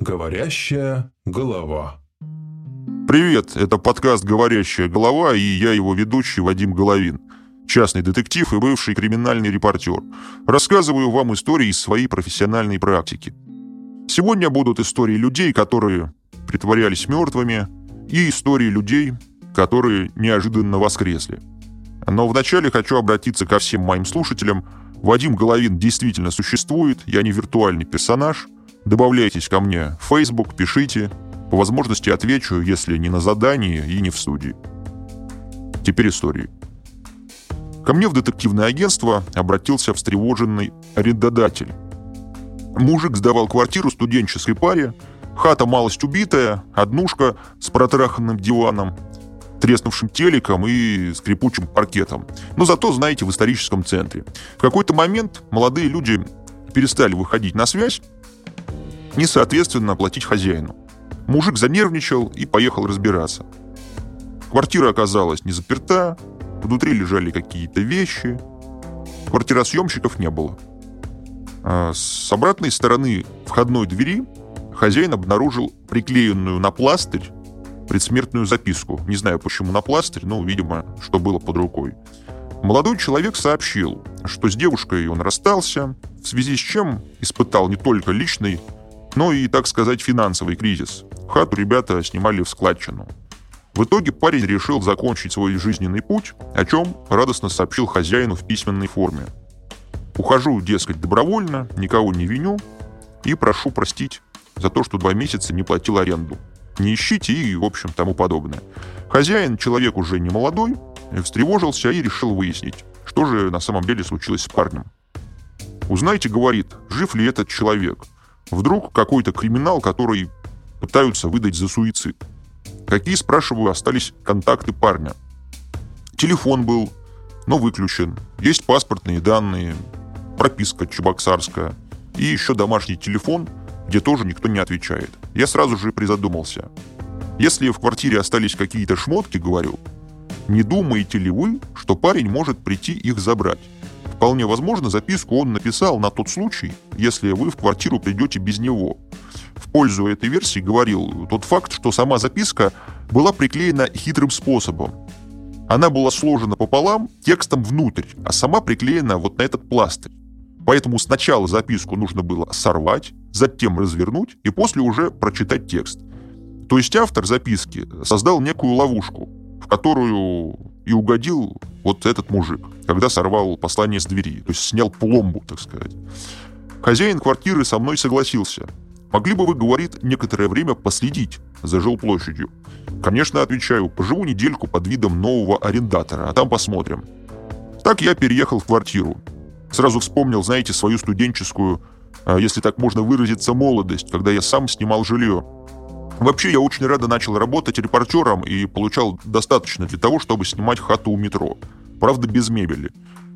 Говорящая голова. Привет, это подкаст «Говорящая голова» и я его ведущий Вадим Головин, частный детектив и бывший криминальный репортер. Рассказываю вам истории из своей профессиональной практики. Сегодня будут истории людей, которые притворялись мертвыми, и истории людей, которые неожиданно воскресли. Но вначале хочу обратиться ко всем моим слушателям. Вадим Головин действительно существует, я не виртуальный персонаж – Добавляйтесь ко мне в Facebook, пишите. По возможности отвечу, если не на задании и не в студии. Теперь истории. Ко мне в детективное агентство обратился встревоженный арендодатель. Мужик сдавал квартиру студенческой паре, хата малость убитая, однушка с протраханным диваном, треснувшим телеком и скрипучим паркетом. Но зато, знаете, в историческом центре. В какой-то момент молодые люди перестали выходить на связь, несоответственно оплатить хозяину. Мужик занервничал и поехал разбираться. Квартира оказалась не заперта, внутри лежали какие-то вещи. Квартиросъемщиков не было. А с обратной стороны входной двери хозяин обнаружил приклеенную на пластырь предсмертную записку. Не знаю, почему на пластырь, но, видимо, что было под рукой. Молодой человек сообщил, что с девушкой он расстался, в связи с чем испытал не только личный, но и, так сказать, финансовый кризис. Хату ребята снимали в складчину. В итоге парень решил закончить свой жизненный путь, о чем радостно сообщил хозяину в письменной форме. «Ухожу, дескать, добровольно, никого не виню и прошу простить за то, что два месяца не платил аренду. Не ищите и, в общем, тому подобное». Хозяин, человек уже не молодой, встревожился и решил выяснить, что же на самом деле случилось с парнем. «Узнайте, — говорит, — жив ли этот человек — Вдруг какой-то криминал, который пытаются выдать за суицид. Какие, спрашиваю, остались контакты парня? Телефон был, но выключен. Есть паспортные данные, прописка чебоксарская и еще домашний телефон, где тоже никто не отвечает. Я сразу же призадумался. Если в квартире остались какие-то шмотки, говорю, не думаете ли вы, что парень может прийти их забрать? Вполне возможно, записку он написал на тот случай, если вы в квартиру придете без него. В пользу этой версии говорил тот факт, что сама записка была приклеена хитрым способом. Она была сложена пополам текстом внутрь, а сама приклеена вот на этот пластырь. Поэтому сначала записку нужно было сорвать, затем развернуть и после уже прочитать текст. То есть автор записки создал некую ловушку, в которую и угодил вот этот мужик, когда сорвал послание с двери, то есть снял пломбу, так сказать. Хозяин квартиры со мной согласился. Могли бы вы, говорит, некоторое время последить за жилплощадью? Конечно, отвечаю, поживу недельку под видом нового арендатора, а там посмотрим. Так я переехал в квартиру. Сразу вспомнил, знаете, свою студенческую, а, если так можно выразиться, молодость, когда я сам снимал жилье. Вообще, я очень рада начал работать репортером и получал достаточно для того, чтобы снимать хату у метро. Правда, без мебели.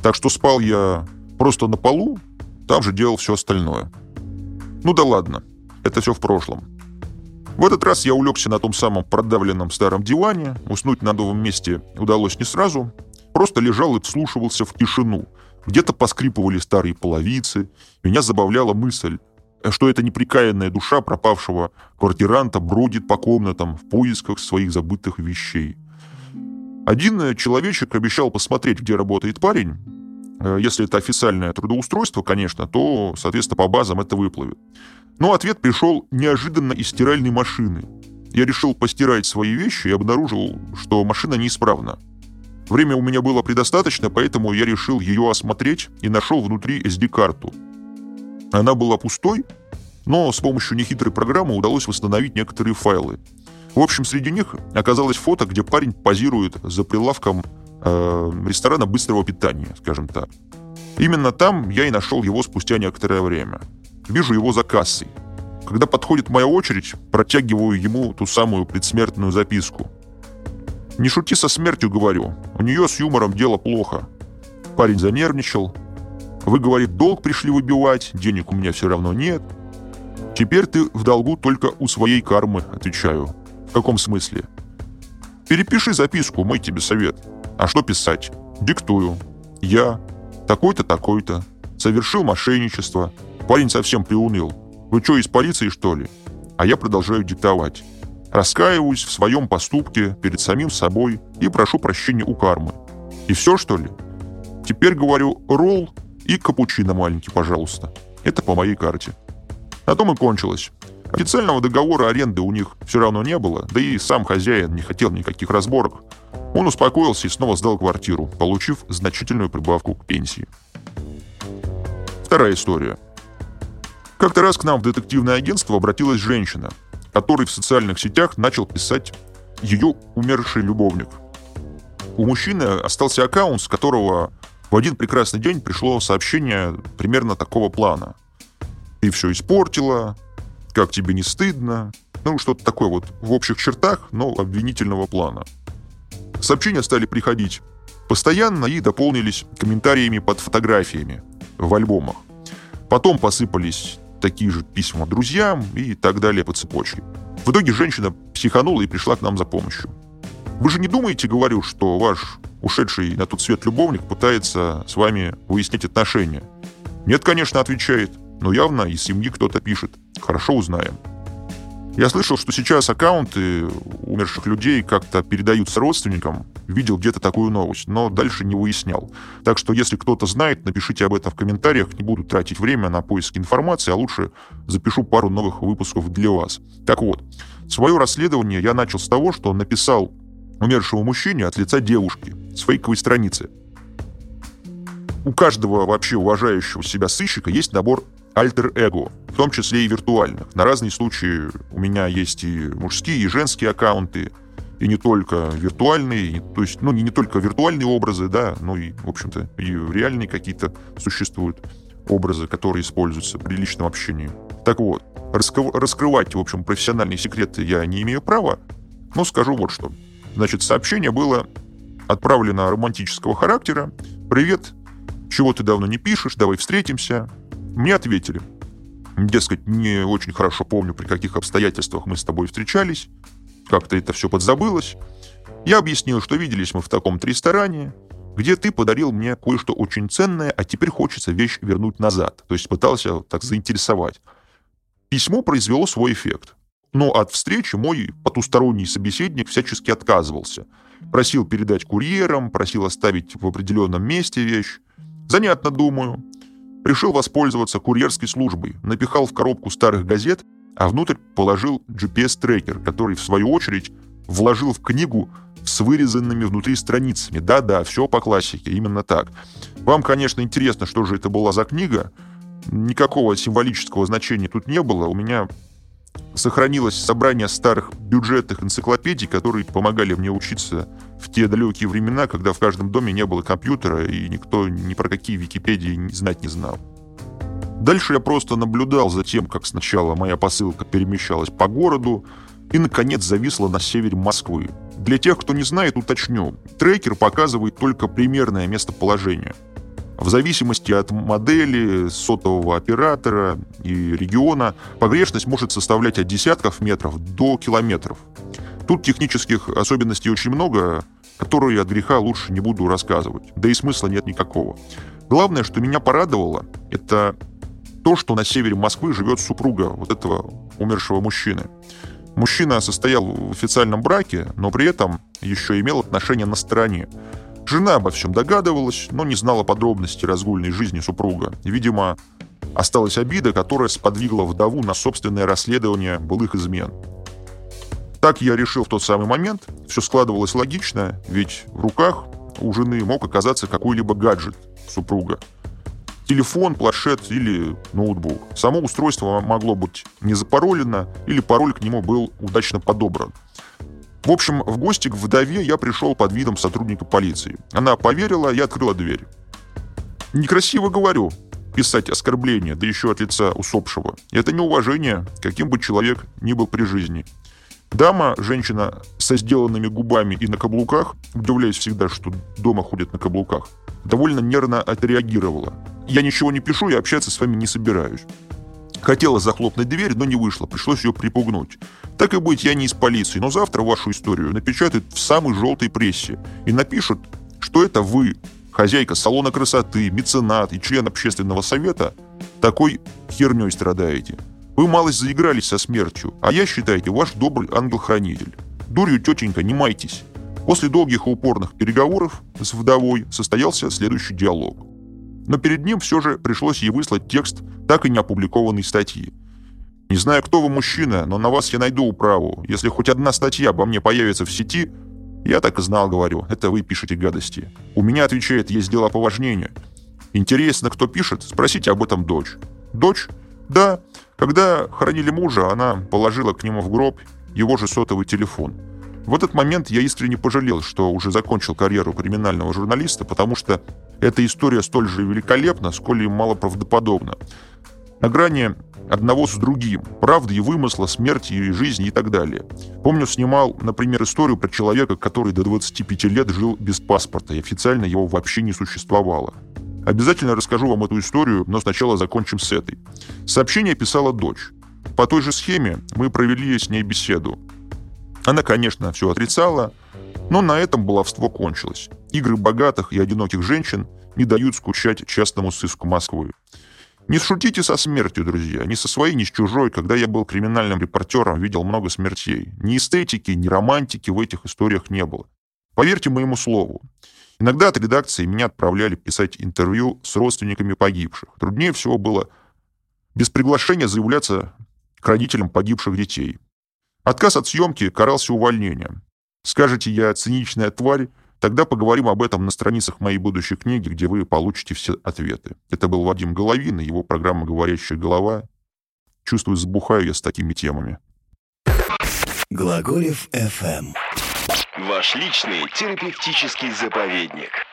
Так что спал я просто на полу, там же делал все остальное. Ну да ладно, это все в прошлом. В этот раз я улегся на том самом продавленном старом диване, уснуть на новом месте удалось не сразу, просто лежал и вслушивался в тишину. Где-то поскрипывали старые половицы, меня забавляла мысль, что эта неприкаянная душа пропавшего квартиранта бродит по комнатам в поисках своих забытых вещей. Один человечек обещал посмотреть, где работает парень. Э, если это официальное трудоустройство, конечно, то, соответственно, по базам это выплывет. Но ответ пришел неожиданно из стиральной машины. Я решил постирать свои вещи и обнаружил, что машина неисправна. Время у меня было предостаточно, поэтому я решил ее осмотреть и нашел внутри SD-карту – она была пустой, но с помощью нехитрой программы удалось восстановить некоторые файлы. В общем, среди них оказалось фото, где парень позирует за прилавком э, ресторана быстрого питания, скажем так. Именно там я и нашел его спустя некоторое время. Вижу его за кассой. Когда подходит моя очередь, протягиваю ему ту самую предсмертную записку. «Не шути со смертью», — говорю. «У нее с юмором дело плохо». Парень занервничал, вы, говорит, долг пришли выбивать, денег у меня все равно нет. Теперь ты в долгу только у своей кармы, отвечаю. В каком смысле? Перепиши записку, мой тебе совет. А что писать? Диктую. Я, такой-то, такой-то, совершил мошенничество. Парень совсем приуныл. Вы что, из полиции, что ли? а я продолжаю диктовать. Раскаиваюсь в своем поступке перед самим собой и прошу прощения у кармы. И все, что ли? Теперь говорю ролл и капучино маленький, пожалуйста. Это по моей карте. На том и кончилось. Официального договора аренды у них все равно не было, да и сам хозяин не хотел никаких разборок. Он успокоился и снова сдал квартиру, получив значительную прибавку к пенсии. Вторая история. Как-то раз к нам в детективное агентство обратилась женщина, который в социальных сетях начал писать ее умерший любовник. У мужчины остался аккаунт, с которого в один прекрасный день пришло сообщение примерно такого плана. «Ты все испортила», «Как тебе не стыдно?» Ну, что-то такое вот в общих чертах, но обвинительного плана. Сообщения стали приходить постоянно и дополнились комментариями под фотографиями в альбомах. Потом посыпались такие же письма друзьям и так далее по цепочке. В итоге женщина психанула и пришла к нам за помощью. Вы же не думаете, говорю, что ваш ушедший на тот свет любовник пытается с вами выяснить отношения? Нет, конечно, отвечает, но явно из семьи кто-то пишет. Хорошо узнаем. Я слышал, что сейчас аккаунты умерших людей как-то передаются родственникам. Видел где-то такую новость, но дальше не выяснял. Так что, если кто-то знает, напишите об этом в комментариях. Не буду тратить время на поиск информации, а лучше запишу пару новых выпусков для вас. Так вот, свое расследование я начал с того, что написал умершему мужчине от лица девушки с фейковой страницы. У каждого вообще уважающего себя сыщика есть набор альтер-эго, в том числе и виртуальных. На разные случаи у меня есть и мужские, и женские аккаунты, и не только виртуальные, то есть, ну, не, не только виртуальные образы, да, но и, в общем-то, и реальные какие-то существуют образы, которые используются при личном общении. Так вот, раскрывать, в общем, профессиональные секреты я не имею права, но скажу вот что. Значит, сообщение было отправлено романтического характера. «Привет, чего ты давно не пишешь, давай встретимся». Мне ответили. Дескать, не очень хорошо помню, при каких обстоятельствах мы с тобой встречались. Как-то это все подзабылось. Я объяснил, что виделись мы в таком-то ресторане, где ты подарил мне кое-что очень ценное, а теперь хочется вещь вернуть назад. То есть пытался так заинтересовать. Письмо произвело свой эффект. Но от встречи мой потусторонний собеседник всячески отказывался. Просил передать курьерам, просил оставить в определенном месте вещь. Занятно, думаю. Решил воспользоваться курьерской службой, напихал в коробку старых газет, а внутрь положил GPS-трекер, который, в свою очередь, вложил в книгу с вырезанными внутри страницами. Да-да, все по классике, именно так. Вам, конечно, интересно, что же это была за книга. Никакого символического значения тут не было. У меня сохранилось собрание старых бюджетных энциклопедий, которые помогали мне учиться в те далекие времена, когда в каждом доме не было компьютера, и никто ни про какие Википедии знать не знал. Дальше я просто наблюдал за тем, как сначала моя посылка перемещалась по городу и, наконец, зависла на севере Москвы. Для тех, кто не знает, уточню. Трекер показывает только примерное местоположение – в зависимости от модели, сотового оператора и региона, погрешность может составлять от десятков метров до километров. Тут технических особенностей очень много, которые от греха лучше не буду рассказывать, да и смысла нет никакого. Главное, что меня порадовало, это то, что на севере Москвы живет супруга вот этого умершего мужчины. Мужчина состоял в официальном браке, но при этом еще имел отношения на стороне. Жена обо всем догадывалась, но не знала подробностей разгульной жизни супруга. Видимо, осталась обида, которая сподвигла вдову на собственное расследование былых измен. Так я решил в тот самый момент. Все складывалось логично, ведь в руках у жены мог оказаться какой-либо гаджет супруга. Телефон, планшет или ноутбук. Само устройство могло быть не запаролено, или пароль к нему был удачно подобран. В общем, в гости к вдове я пришел под видом сотрудника полиции. Она поверила и открыла дверь. Некрасиво говорю, писать оскорбление, да еще от лица усопшего. Это неуважение, каким бы человек ни был при жизни. Дама, женщина со сделанными губами и на каблуках, удивляюсь всегда, что дома ходят на каблуках, довольно нервно отреагировала. «Я ничего не пишу и общаться с вами не собираюсь». Хотела захлопнуть дверь, но не вышло, пришлось ее припугнуть. Так и быть, я не из полиции, но завтра вашу историю напечатают в самой желтой прессе и напишут, что это вы, хозяйка салона красоты, меценат и член общественного совета, такой херней страдаете. Вы малость заигрались со смертью, а я, считайте, ваш добрый ангел-хранитель. Дурью, тетенька, не майтесь. После долгих и упорных переговоров с вдовой состоялся следующий диалог. Но перед ним все же пришлось ей выслать текст так и не опубликованной статьи. Не знаю, кто вы мужчина, но на вас я найду управу. Если хоть одна статья обо мне появится в сети, я так и знал, говорю, это вы пишете гадости. У меня, отвечает, есть дела поважнее. Интересно, кто пишет? Спросите об этом дочь. Дочь? Да. Когда хоронили мужа, она положила к нему в гроб его же сотовый телефон. В этот момент я искренне пожалел, что уже закончил карьеру криминального журналиста, потому что эта история столь же великолепна, сколь и малоправдоподобна. На грани одного с другим, правды и вымысла, смерти и жизни и так далее. Помню, снимал, например, историю про человека, который до 25 лет жил без паспорта, и официально его вообще не существовало. Обязательно расскажу вам эту историю, но сначала закончим с этой. Сообщение писала дочь. По той же схеме мы провели с ней беседу. Она, конечно, все отрицала, но на этом баловство кончилось. Игры богатых и одиноких женщин не дают скучать частному сыску Москвы. Не шутите со смертью, друзья, ни со своей, ни с чужой. Когда я был криминальным репортером, видел много смертей. Ни эстетики, ни романтики в этих историях не было. Поверьте моему слову. Иногда от редакции меня отправляли писать интервью с родственниками погибших. Труднее всего было без приглашения заявляться к родителям погибших детей. Отказ от съемки карался увольнением. Скажете, я циничная тварь, Тогда поговорим об этом на страницах моей будущей книги, где вы получите все ответы. Это был Вадим Головин и его программа «Говорящая голова». Чувствую, забухаю я с такими темами. Глаголев FM. Ваш личный терапевтический заповедник.